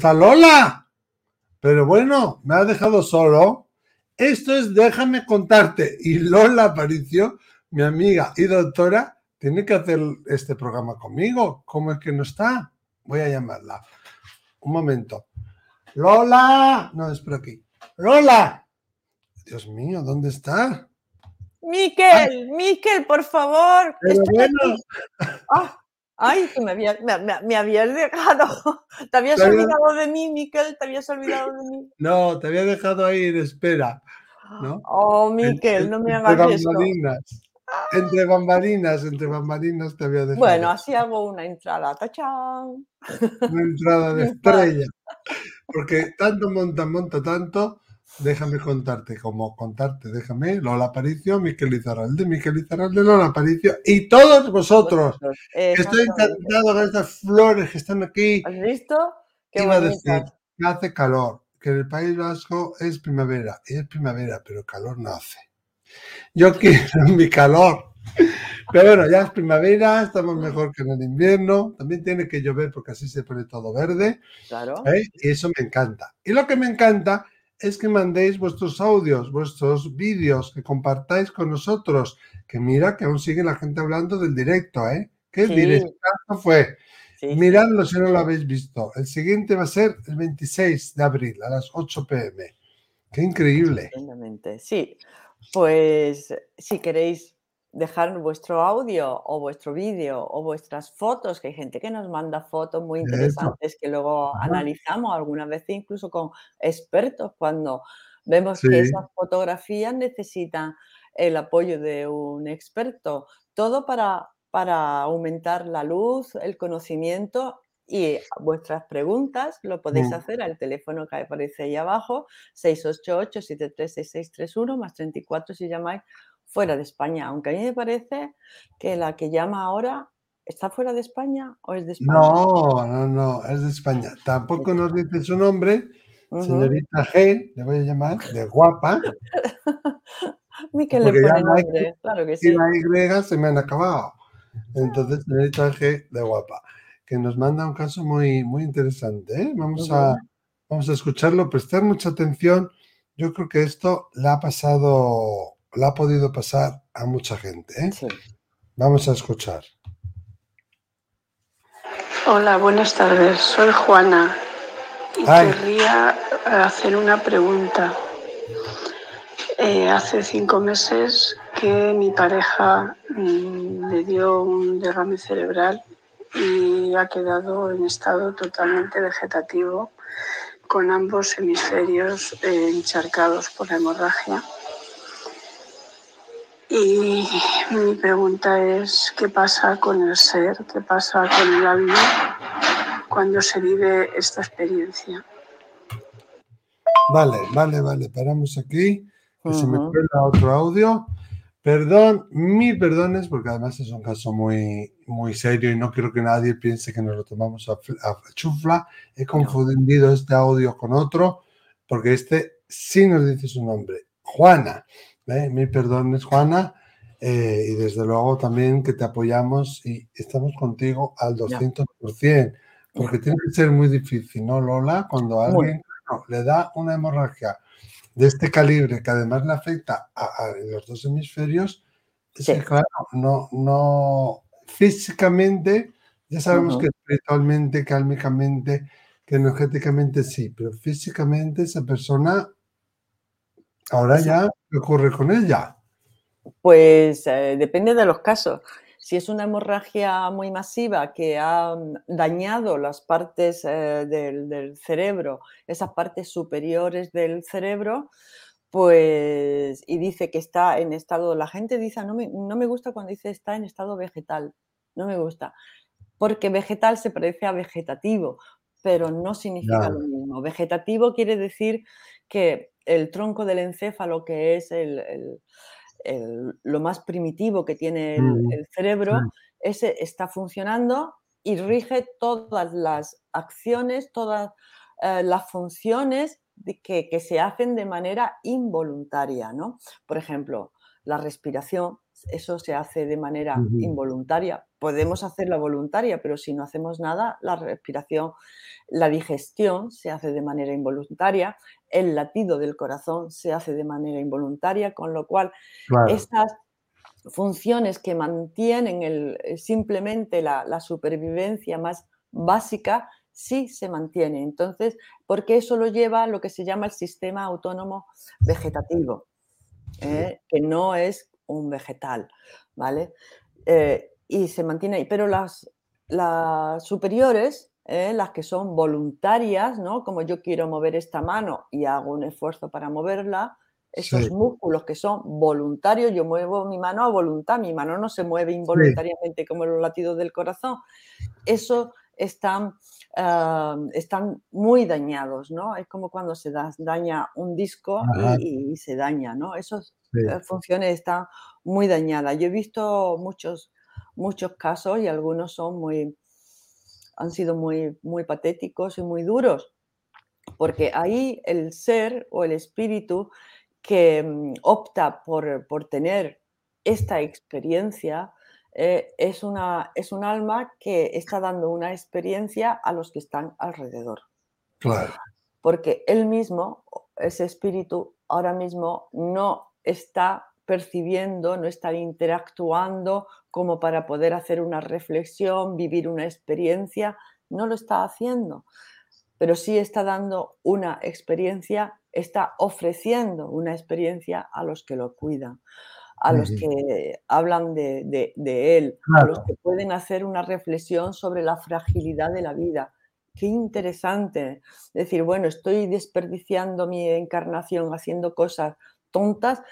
¡Hoy! ¿Dónde está Lola? Pero bueno, me ha dejado solo. Esto es Déjame contarte. Y Lola Aparicio, mi amiga y doctora, tiene que hacer este programa conmigo. ¿Cómo es que no está? Voy a llamarla. Un momento. Lola. No, es por aquí. Lola. Dios mío, ¿dónde está? Miquel, Miquel, por favor. Ah, ay, que me, había, me, habías dejado. ¿Te habías olvidado de mí, Miquel? ¿Te habías olvidado de mí? No, te había dejado ahí en espera. ¿no? Oh, Miquel, no me hagas eso. Entre bambalinas, entre bambalinas te había dejado. Bueno, así hago una entrada. ¡Tachán! Una entrada de estrella. Porque tanto monta, monta tanto. Déjame contarte, como contarte, déjame, Lola Aparicio, Miquel Izarralde, Miquel Izarralde, Lola Aparicio y todos vosotros. Estoy encantado con estas flores que están aquí. ¿Has visto? Qué Iba a decir que hace calor, que en el País Vasco es primavera, y es primavera, pero calor no hace. Yo quiero mi calor. Pero bueno, ya es primavera, estamos mejor que en el invierno. También tiene que llover porque así se pone todo verde. Claro. ¿eh? Y eso me encanta. Y lo que me encanta es que mandéis vuestros audios, vuestros vídeos, que compartáis con nosotros. Que mira que aún sigue la gente hablando del directo, ¿eh? ¿Qué sí. directo fue? Sí, Miradlo si no lo habéis visto. El siguiente va a ser el 26 de abril a las 8 pm. Qué increíble. Sí, pues si queréis dejar vuestro audio o vuestro vídeo o vuestras fotos, que hay gente que nos manda fotos muy interesantes que luego Ajá. analizamos algunas veces incluso con expertos cuando vemos sí. que esas fotografías necesitan el apoyo de un experto. Todo para, para aumentar la luz, el conocimiento y vuestras preguntas lo podéis hacer al teléfono que aparece ahí abajo, 688-736631, más 34 si llamáis fuera de España. Aunque a mí me parece que la que llama ahora está fuera de España o es de España. No, no, no, es de España. Tampoco nos dice su nombre, señorita G, le voy a llamar, de guapa. Miquel le pone nombre, claro que sí. Y la Y se me han acabado. Entonces, señorita G, de guapa que nos manda un caso muy, muy interesante. ¿eh? Vamos, a, vamos a escucharlo, prestar mucha atención. Yo creo que esto le ha pasado, le ha podido pasar a mucha gente. ¿eh? Sí. Vamos a escuchar. Hola, buenas tardes. Soy Juana y Ay. querría hacer una pregunta. Eh, hace cinco meses que mi pareja mmm, le dio un derrame cerebral y ha quedado en estado totalmente vegetativo con ambos hemisferios eh, encharcados por la hemorragia. Y mi pregunta es, ¿qué pasa con el ser? ¿Qué pasa con el alma cuando se vive esta experiencia? Vale, vale, vale, paramos aquí, que uh -huh. se me cuela otro audio. Perdón, mil perdones, porque además es un caso muy, muy serio y no quiero que nadie piense que nos lo tomamos a, a chufla. He confundido este audio con otro, porque este sí nos dice su nombre, Juana. ¿Eh? Mil perdones, Juana. Eh, y desde luego también que te apoyamos y estamos contigo al 200%, porque tiene que ser muy difícil, ¿no, Lola? Cuando alguien no, le da una hemorragia de este calibre que además le afecta a, a los dos hemisferios, es sí. que claro, no, no físicamente, ya sabemos uh -huh. que espiritualmente, cálmicamente, que energéticamente sí, pero físicamente esa persona, ahora sí. ya, ¿qué ocurre con ella? Pues eh, depende de los casos. Si es una hemorragia muy masiva que ha dañado las partes eh, del, del, cerebro, esas partes superiores del cerebro, pues, y dice que está en estado, la gente dice, no me, no me gusta cuando dice está en estado vegetal, no me gusta, porque vegetal se parece a vegetativo, pero no significa lo mismo. Vegetativo quiere decir que el tronco del encéfalo, que es el, el el, lo más primitivo que tiene el, mm. cerebro, mm. ese está funcionando y rige todas las acciones, todas eh, las funciones que, que, se hacen de manera involuntaria, ¿no? Por ejemplo, la respiración, eso se hace de manera involuntaria. Podemos hacerla voluntaria, pero si no hacemos nada, la respiración, la digestión se hace de manera involuntaria, el latido del corazón se hace de manera involuntaria, con lo cual estas funciones que mantienen eh, simplemente la, supervivencia más básica sí se mantiene. Entonces, porque eso lo lleva a lo que se llama el sistema autónomo vegetativo, ¿eh? que no es un vegetal, ¿vale? Eh, y se mantiene ahí. Pero las, las superiores, las que son voluntarias, ¿no? Como yo quiero mover esta mano y hago un esfuerzo para moverla, esos músculos que son voluntarios, yo muevo mi mano a voluntad, mi mano no se mueve involuntariamente como los latidos del corazón. Eso están, ah, están muy dañados, ¿no? Es como cuando se daña un disco y, se daña, ¿no? Esas eh, funciones están muy dañadas. Yo he visto muchos, muchos casos y algunos son muy, han sido muy, muy patéticos y muy duros, porque ahí el ser o el espíritu que mm, opta por, tener esta experiencia eh, es, una, es un alma que está dando una experiencia a los que están alrededor. Claro. Porque él mismo, ese espíritu, ahora mismo no está percibiendo, no está interactuando como para poder hacer una reflexión, vivir una experiencia, no lo está haciendo, pero sí está dando una experiencia está ofreciendo una experiencia a los que lo cuidan, a los que hablan de, él, a los que pueden hacer una reflexión sobre la fragilidad de la vida. Qué interesante. Decir, bueno, estoy desperdiciando mi encarnación haciendo cosas tontas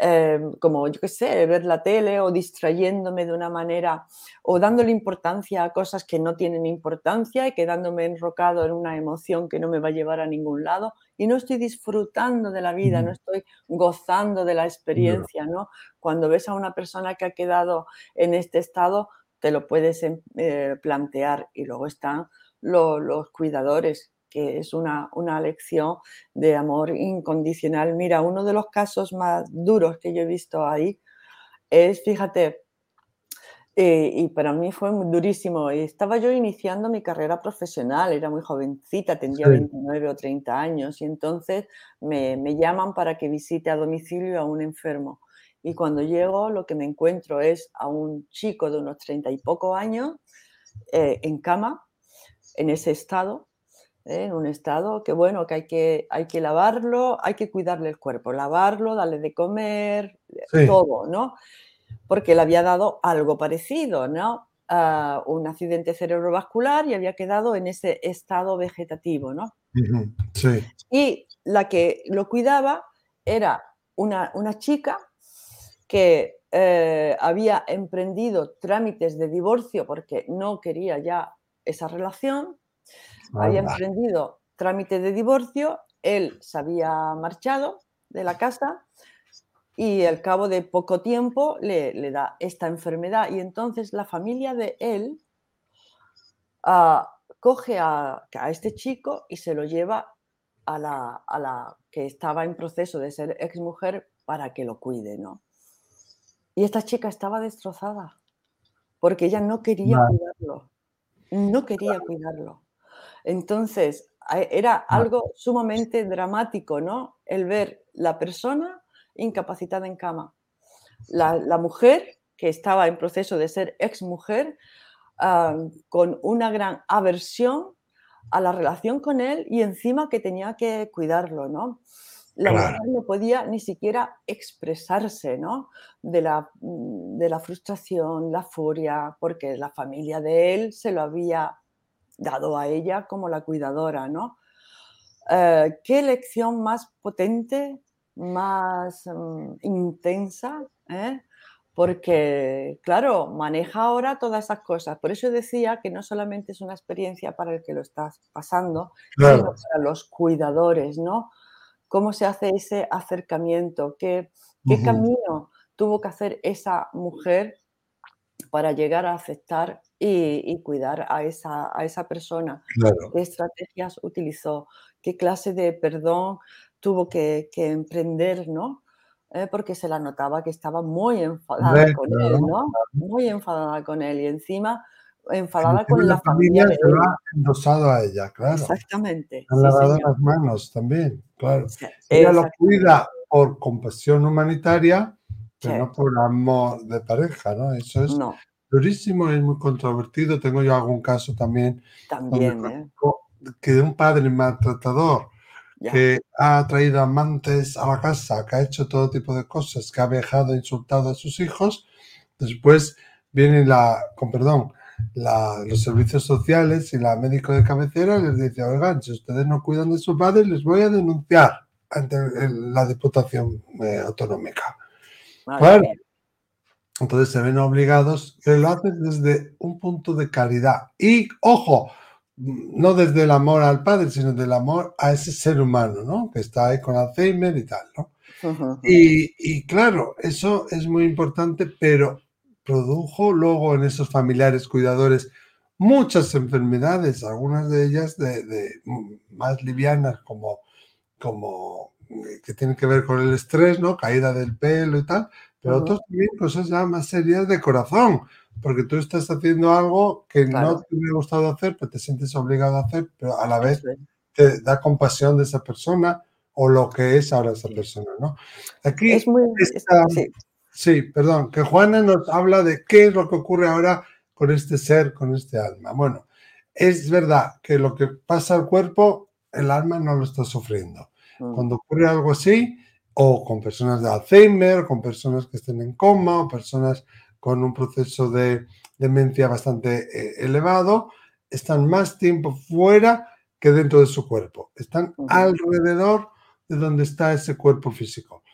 Em, como yo qué sé, ver la tele o distrayéndome de una manera o dándole importancia a cosas que no tienen importancia y quedándome enrocado en una emoción que no me va a llevar a ningún lado y no estoy disfrutando de la vida, no estoy gozando de la experiencia, ¿no? Cuando ves a una persona que ha quedado en este estado, te lo puedes em, eh, plantear y luego están los cuidadores que es una, lección de amor incondicional. Mira, uno de los casos más duros que yo he visto ahí es, fíjate, eh, y para mí fue muy durísimo. Estaba yo iniciando mi carrera profesional, era muy jovencita, tendría 29 o 30 años, y entonces me, llaman para que visite a domicilio a un enfermo. Y cuando llego, lo que me encuentro es a un chico de unos 30 y poco años eh, en cama, en ese estado, ¿eh? en un estado que bueno, que hay, que hay que lavarlo, hay que cuidarle el cuerpo, lavarlo, darle de comer, todo, ¿no? Porque le había dado algo parecido, ¿no? un accidente cerebrovascular y había quedado en ese estado vegetativo, ¿no? Sí. Y la que lo cuidaba era una, una chica que eh, había emprendido trámites de divorcio porque no quería ya esa relación había emprendido trámite de divorcio, él se había marchado de la casa y al cabo de poco tiempo le, da esta enfermedad y entonces la familia de él ah, coge a, este chico y se lo lleva a la, a la, que estaba en proceso de ser exmujer para que lo cuide, ¿no? Y esta chica estaba destrozada porque ella no quería cuidarlo, no quería cuidarlo. Entonces, era algo sumamente dramático, ¿no? El ver la persona incapacitada en cama. La, mujer, que estaba en proceso de ser exmujer, ah, con una gran aversión a la relación con él y encima que tenía que cuidarlo, ¿no? La mujer no podía ni siquiera expresarse, ¿no? De la, de la frustración, la furia, porque la familia de él se lo había dado a ella como la cuidadora, ¿no? Eh, ¿Qué lección más potente, más mm, intensa? Eh? Porque, claro, maneja ahora todas esas cosas. Por eso decía que no solamente es una experiencia para el que lo estás pasando, sino para los cuidadores, ¿no? ¿Cómo se hace ese acercamiento? ¿Qué, qué camino tuvo que hacer esa mujer para llegar a aceptar y, cuidar a esa, a esa persona. ¿Qué estrategias utilizó? ¿Qué clase de perdón tuvo que, emprender, ¿no? eh, porque se la notaba que estaba muy enfadada con él, ¿no? Muy enfadada con él y encima enfadada con la, familia. se lo ha endosado a ella, claro. Exactamente. Han lavado las manos también, claro. ella lo cuida por compasión humanitaria, pero no por amor de pareja, ¿no? Eso es durísimo y muy controvertido. Tengo yo algún caso también. También, ¿eh? Que un padre maltratador que ha traído amantes a la casa, que ha hecho todo tipo de cosas, que ha viajado, insultado a sus hijos, después viene la, con perdón, los servicios sociales y la médico de cabecera les dice, oigan, si ustedes no cuidan de sus padres, les voy a denunciar ante la Diputación eh, Autonómica. Entonces se ven obligados, que lo hacen desde un punto de caridad. Y, ojo, no desde el amor al padre, sino del amor a ese ser humano, ¿no? Que está ahí con Alzheimer y tal, ¿no? y, y, claro, eso es muy importante, pero produjo luego en esos familiares cuidadores muchas enfermedades, algunas de ellas de, más livianas como, como eh, que tienen que ver con el estrés, ¿no? Caída del pelo y tal, pero otros también cosas ya más serias de corazón, porque tú estás haciendo algo que no te hubiera gustado hacer, pero te sientes obligado a hacer, pero a la vez te da compasión de esa persona o lo que es ahora esa persona, ¿no? Aquí es muy, Sí, perdón, que Juana nos habla de qué es lo que ocurre ahora con este ser, con este alma. Bueno, es verdad que lo que pasa al cuerpo, el alma no lo está sufriendo. Mm. Cuando ocurre algo así, o con personas de Alzheimer, con personas que estén en coma, o personas con un proceso de demencia bastante eh, elevado, están más tiempo fuera que dentro de su cuerpo. Están alrededor de donde está ese cuerpo físico.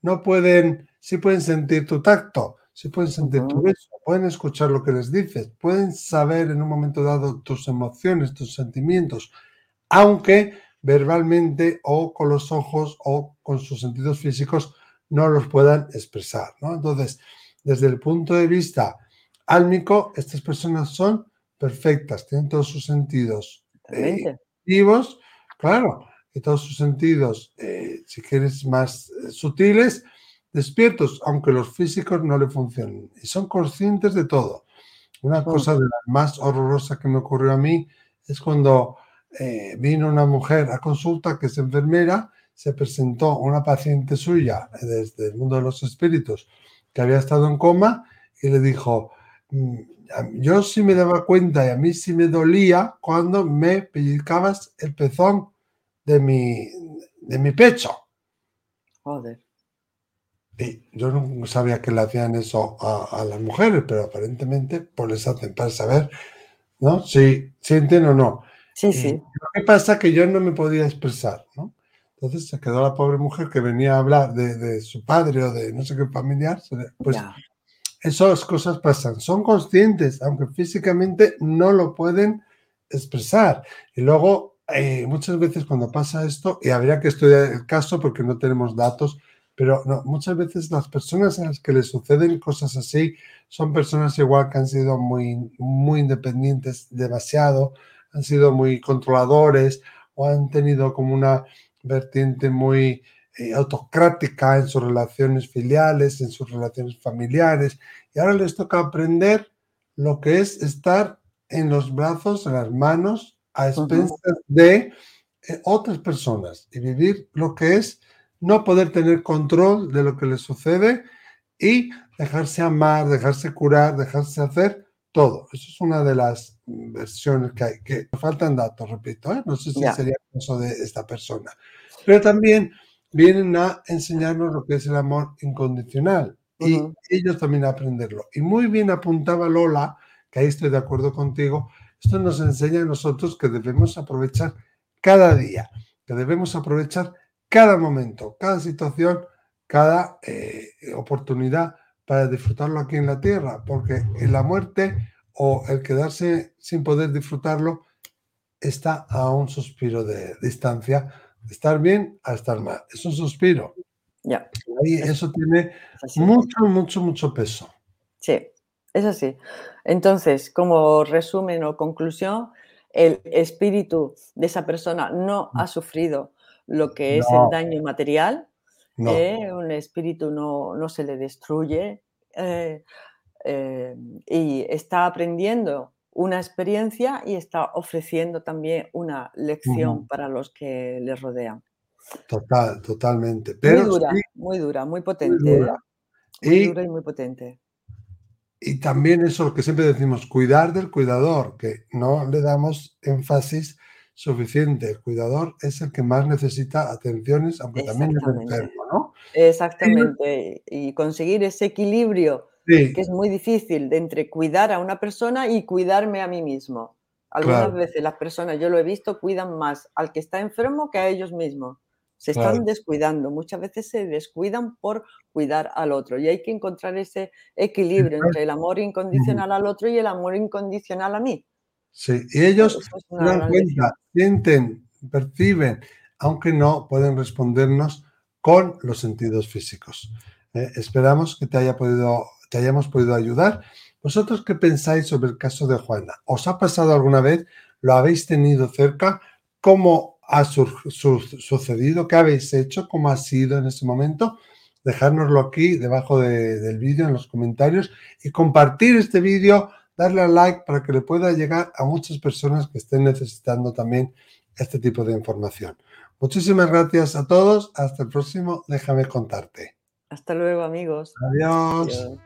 No pueden sí pueden sentir tu tacto, sí pueden sentir tu beso, pueden escuchar lo que les dices, pueden saber en un momento dado tus emociones, tus sentimientos, aunque verbalmente o con los ojos o con sus sentidos físicos no los puedan expresar. Entonces, desde el punto de vista álmico, estas personas son perfectas, tienen todos sus sentidos eh, vivos, claro, y todos sus sentidos, eh, si quieres, más eh, sutiles, despiertos, aunque los físicos no le funcionen, y son conscientes de todo. Una cosa de la más horrorosa que me ocurrió a mí es cuando eh, vino una mujer a consulta que es enfermera, se presentó una paciente suya desde el mundo de los espíritus que había estado en coma y le dijo, mm, yo sí me daba cuenta y a mí sí me dolía cuando me pellizcabas el pezón de mi, de mi pecho. Joder. Y yo no sabía que le hacían eso a, las mujeres, pero aparentemente pues les hacen para saber, ¿no? Si sienten o no. Sí, sí. Lo que pasa es que yo no me podía expresar, ¿no? Entonces se quedó la pobre mujer que venía a hablar de, su padre o de no sé qué familiar. Pues esas cosas pasan. Son conscientes, aunque físicamente no lo pueden expresar. Y luego, eh, muchas veces cuando pasa esto, y habría que estudiar el caso porque no tenemos datos, pero no, muchas veces las personas a las que les suceden cosas así son personas igual que han sido muy, muy independientes demasiado, han sido muy controladores o han tenido como una vertiente muy eh, autocrática en sus relaciones filiales, en sus relaciones familiares. Y ahora les toca aprender lo que es estar en los brazos, en las manos, a expensas de eh, otras personas y vivir lo que es no poder tener control de lo que le sucede y dejarse amar, dejarse curar, dejarse hacer todo. Eso es una de las versiones que hay, que faltan datos, repito, ¿eh? no sé si sería el caso de esta persona. Pero también vienen a enseñarnos lo que es el amor incondicional y ellos también a aprenderlo. Y muy bien apuntaba Lola, que ahí estoy de acuerdo contigo, esto nos enseña a nosotros que debemos aprovechar cada día, que debemos aprovechar cada momento, cada situación, cada eh, oportunidad para disfrutarlo aquí en la tierra, porque en la muerte o el quedarse sin poder disfrutarlo está a un suspiro de distancia, de estar bien a estar mal. Es un suspiro. Ya. Y eso tiene mucho, mucho, mucho peso. Sí, es así. Entonces, como resumen o conclusión, el espíritu de esa persona no ha sufrido lo que es el daño material, ¿eh? un espíritu no, no, se le destruye eh, eh, y está aprendiendo una experiencia y está ofreciendo también una lección para los que le rodean. Total, totalmente. Pero muy dura, muy dura, muy potente. Muy dura. y, dura y muy potente. Y también eso lo que siempre decimos, cuidar del cuidador, que no le damos énfasis suficiente. El cuidador es el que más necesita atenciones, aunque también es enfermo, ¿no? Exactamente. Y conseguir ese equilibrio, que es muy difícil, de entre cuidar a una persona y cuidarme a mí mismo. Algunas veces las personas, yo lo he visto, cuidan más al que está enfermo que a ellos mismos. Se están descuidando, muchas veces se descuidan por cuidar al otro y hay que encontrar ese equilibrio entre el amor incondicional al otro y el amor incondicional a mí. Sí, y ellos se dan cuenta, sienten, perciben, aunque no pueden respondernos con los sentidos físicos. Eh, esperamos que te, haya podido, te hayamos podido ayudar. ¿Vosotros qué pensáis sobre el caso de Juana? ¿Os ha pasado alguna vez? ¿Lo habéis tenido cerca? ¿Cómo ha sucedido? ¿Qué habéis hecho? ¿Cómo ha sido en ese momento? Dejárnoslo aquí debajo del vídeo en los comentarios y compartir este vídeo darle al like para que le pueda llegar a muchas personas que estén necesitando también este tipo de información. Muchísimas gracias a todos. Hasta el próximo. Déjame contarte. Hasta luego, amigos. Adiós.